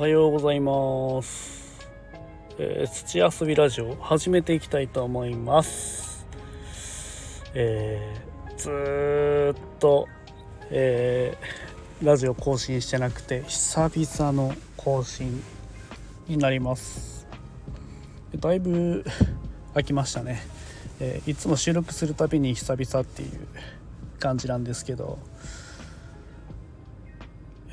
はようございます、えー土遊びラジオ始めていきたいと思います。えーずーっと、えーラジオ更新してなくて久々の更新になります。だいぶ空きましたね、えーいつも収録するたびに久々っていう感じなんですけど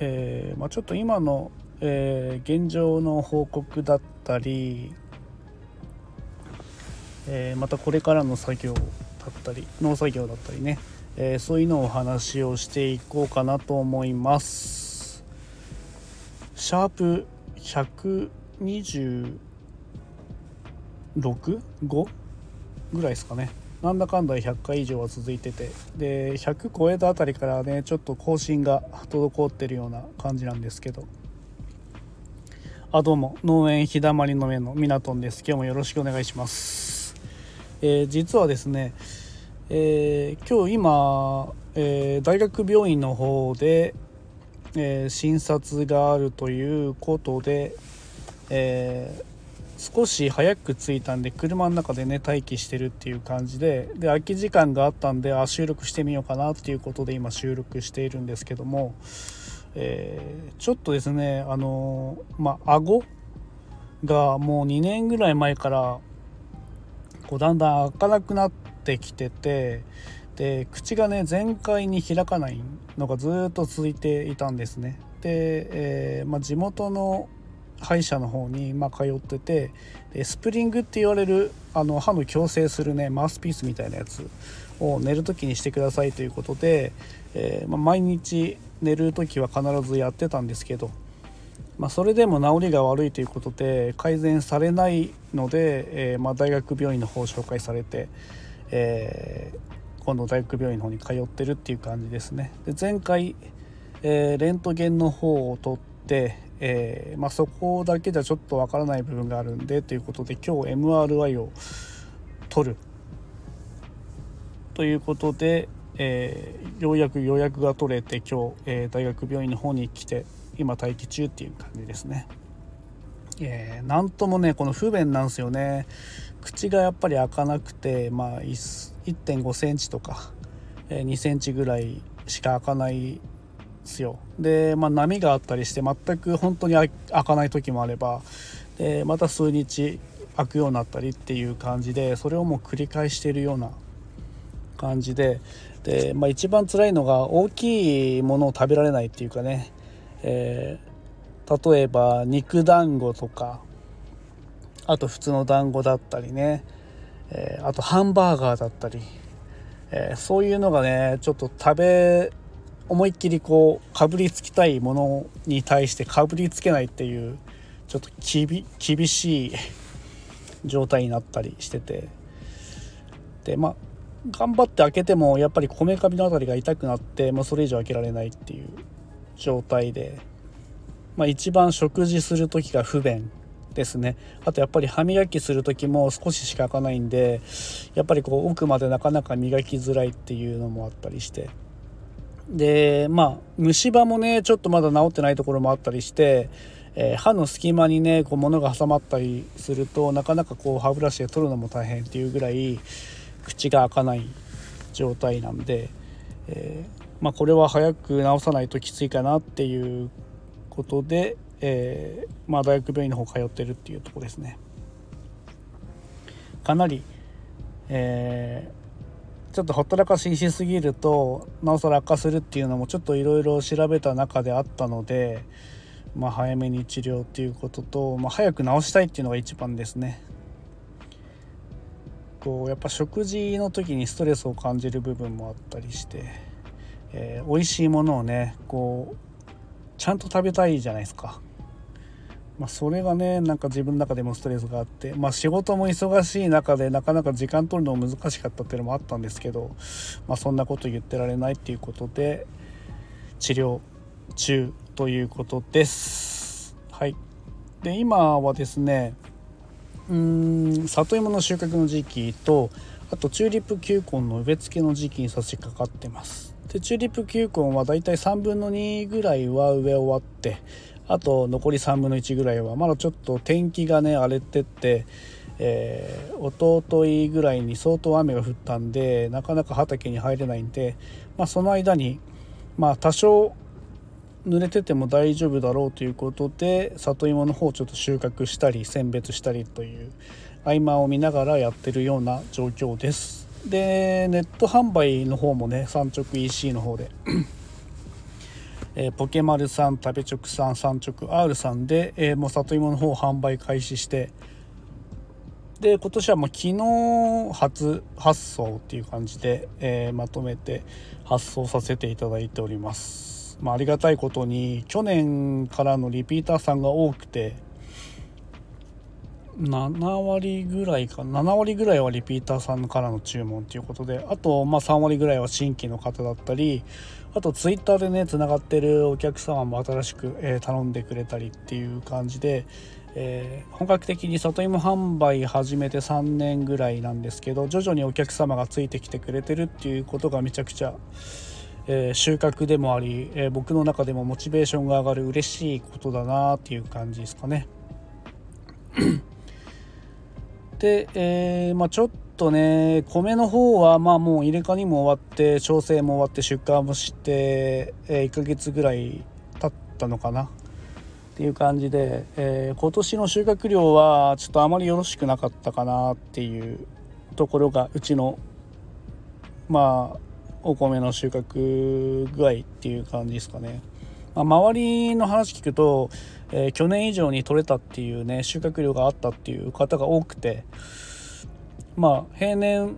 えーまあ、ちょっと今の、えー現状の報告だったり、えーまたこれからの作業だったり農作業だったりね、えーそういうのをお話をしていこうかなと思います。シャープ126 5ぐらいですかね。なんだかんだ100回以上は続いてて。で100超えたあたりからねちょっと更新が滞ってるような感じなんですけど。あどうも。農園日だまりの目のミナトンです。今日もよろしくお願いします、えー実はですね、えー今日今、えー大学病院の方で、え診察があるということで、え少し早く着いたんで車の中でね待機してるっていう感じでで空き時間があったんであ収録してみようかなっていうことで今収録しているんですけども、えーちょっとですねあのまあ顎がもう2年ぐらい前からこうだんだん開かなくなってきててで口がね全開に開かないのがずっと続いていたんですね。で、えーまあ、地元の歯医者の方にま通っててでスプリングって言われるあの歯の矯正するねマウスピースみたいなやつを寝る時にしてくださいということで、えーまあ、毎日寝る時は必ずやってたんですけど、まあ、それでも治りが悪いということで改善されないので、えーまあ、大学病院の方を紹介されて、えー今度大学病院の方に通ってるっていう感じですね。で前回、えレントゲンの方を取ってえーまあ、そこだけじゃちょっとわからない部分があるんでということで今日 MRI を取るということで、えーようやく予約が取れて今日、えー大学病院の方に来て今待機中っていう感じですね。えーなんともねこの不便なんですよね口がやっぱり開かなくて、まあ、1 5センチとか、え2センチぐらいしか開かないですよ。で、まあ、波があったりして全く本当に開かない時もあればでまた数日開くようになったりっていう感じでそれをもう繰り返しているような感じでで、まあ、一番辛いのが大きいものを食べられないっていうかね、えー例えば肉団子とかあと普通の団子だったりね、えーあとハンバーガーだったり、えーそういうのがねちょっと食べ思いっきりこうかぶりつきたいものに対してかぶりつけないっていうちょっときび厳しい状態になったりしてて。でまあ頑張って開けてもやっぱりこめかみの辺りが痛くなって、まあ、それ以上開けられないっていう状態で、まあ、一番食事する時が不便ですね。あとやっぱり歯磨きする時も少ししか開かないんでやっぱりこう奥までなかなか磨きづらいっていうのもあったりして。でまあ虫歯もねちょっとまだ治ってないところもあったりして、えー歯の隙間にねこう物が挟まったりするとなかなかこう歯ブラシで取るのも大変っていうぐらい口が開かない状態なんで、えーまあ、これは早く治さないときついかなっていうことで、えーまあ、大学病院の方通ってるっていうとこですね。かなり、えちょっとほったらかししすぎるとなおさら悪化するっていうのもちょっといろいろ調べた中であったので、まあ、早めに治療っていうことと、まあ、早く治したいっていうのが一番ですね。こうやっぱ食事の時にストレスを感じる部分もあったりして、えー美味しいものをねこうちゃんと食べたいじゃないですか。まあ、それがねなんか自分の中でもストレスがあって、まあ、仕事も忙しい中でなかなか時間取るのも難しかったっていうのもあったんですけど、まあ、そんなこと言ってられないっていうことで治療中ということです。はい、で今はですねうーん里芋の収穫の時期とあとチューリップ球根の植え付けの時期に差し掛かってますでチューリップ球根はだいたい3分の2ぐらいは植え終わってあと残り3分の1ぐらいはまだちょっと天気がね荒れてって、えー、一昨日ぐらいに相当雨が降ったんでなかなか畑に入れないんで、まあ、その間にまあ多少濡れてても大丈夫だろうということで里芋の方をちょっと収穫したり選別したりという合間を見ながらやってるような状況です。でネット販売の方もね産直 EC の方でえー、ポケマルさん食べ直さん産直 R さんで、えー、もう里芋の方販売開始してで今年はもう昨日初発送っていう感じで、えー、まとめて発送させていただいております、まあ、ありがたいことに去年からのリピーターさんが多くて7割ぐらいか7割ぐらいはリピーターさんからの注文ということであとまあ3割ぐらいは新規の方だったりあとツイッターでねつながってるお客様も新しく、え、頼んでくれたりっていう感じで、えー、本格的に里芋販売始めて3年ぐらいなんですけど徐々にお客様がついてきてくれてるっていうことがめちゃくちゃ、えー、収穫でもあり、え僕の中でもモチベーションが上がる嬉しいことだなっていう感じですかね。で、えまあ、ちょっとね米の方はまあもう入れ替わりも終わって調整も終わって出荷もして、え、1ヶ月ぐらい経ったのかなっていう感じで、えー、今年の収穫量はちょっとあまりよろしくなかったかなっていうところがうちのまあお米の収穫具合っていう感じですかね。まあ、周りの話聞くと、えー、去年以上に取れたっていうね収穫量があったっていう方が多くてまあ平年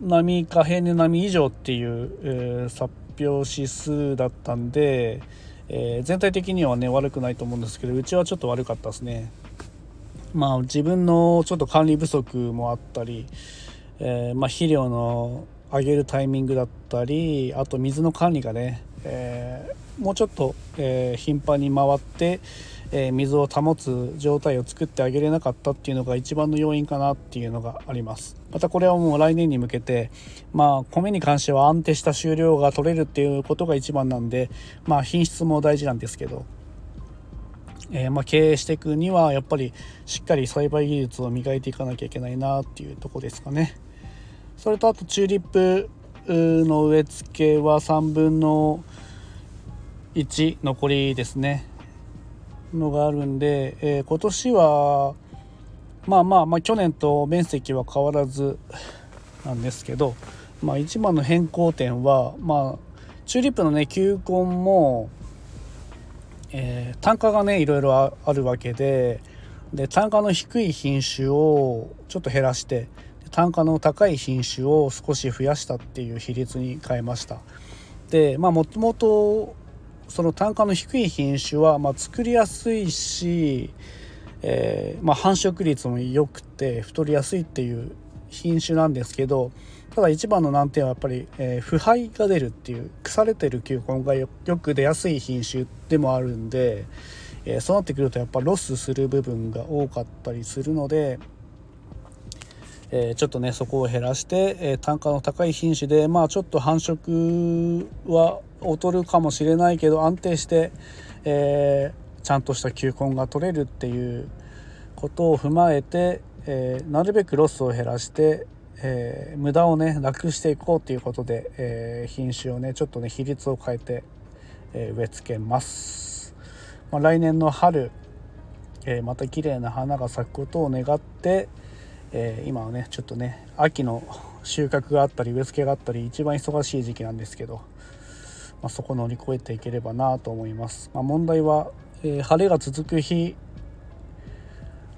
並みか平年並み以上っていう、えー、発表指数だったんで、えー、全体的にはね悪くないと思うんですけどうちはちょっと悪かったですね。まあ自分のちょっと管理不足もあったり、えー、まあ、肥料の上げるタイミングだったりあと水の管理がね、えもうちょっと、え頻繁に回って、えー、水を保つ状態を作ってあげれなかったっていうのが一番の要因かなっていうのがありますまたこれはもう来年に向けてまあ米に関しては安定した収量が取れるっていうことが一番なんでまあ品質も大事なんですけどえー、まあ、経営していくにはやっぱりしっかり栽培技術を磨いていかなきゃいけないなっていうとこですかね。それとあとチューリップの植え付けは3分の1残りですね。のがあるんで、えー、今年はまあまあまあ去年と面積は変わらずなんですけど、まあ、一番の変更点はまあチューリップのね球根も、えー、単価がねいろいろあるわけでで単価の低い品種をちょっと減らして単価の高い品種を少し増やしたっていう比率に変えました。でまあもともとその単価の低い品種は、まあ、作りやすいし、えー、まあ、繁殖率も良くて太りやすいっていう品種なんですけどただ一番の難点はやっぱり、えー、腐敗が出るっていう腐れてる球根がよく出やすい品種でもあるんで、えー、そうなってくるとやっぱロスする部分が多かったりするので。えー、ちょっとねそこを減らして、えー、単価の高い品種でまあちょっと繁殖は劣るかもしれないけど安定して、えー、ちゃんとした球根が取れるっていうことを踏まえて、えなるべくロスを減らして、え無駄をねなくしていこうということで、え品種をねちょっとね比率を変えて、え植え付けます。まあ、来年の春、えまた綺麗な花が咲くことを願って、えー、今はねちょっとね秋の収穫があったり植え付けがあったり一番忙しい時期なんですけど、まあ、そこ乗り越えていければなと思います、まあ、問題は、えー、晴れが続く日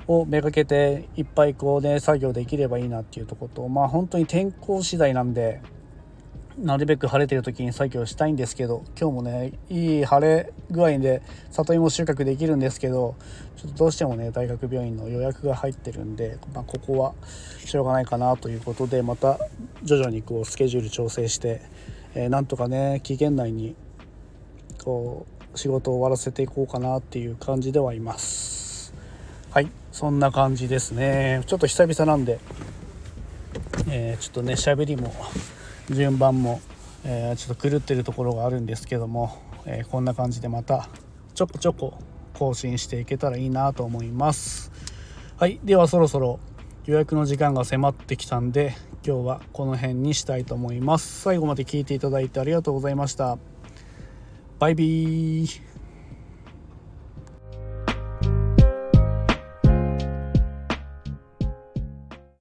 をめがけていっぱいこうね作業できればいいなっていうとことまあ本当に天候次第なんでなるべく晴れてる時に作業したいんですけど今日もねいい晴れ具合で里芋収穫できるんですけどちょっとどうしてもね大学病院の予約が入ってるんで、まあ、ここはしょうがないかなということでまた徐々にこうスケジュール調整して、えー、なんとかね期限内にこう仕事を終わらせていこうかなっていう感じではいます。はいそんな感じですね。ちょっと久々なんで、えー、ちょっとね喋りも順番も、えー、ちょっと狂ってるところがあるんですけども、えー、こんな感じでまたちょこちょこ更新していけたらいいなと思います。はいではそろそろ予約の時間が迫ってきたんで今日はこの辺にしたいと思います。最後まで聞いていただいてありがとうございました。バイビー。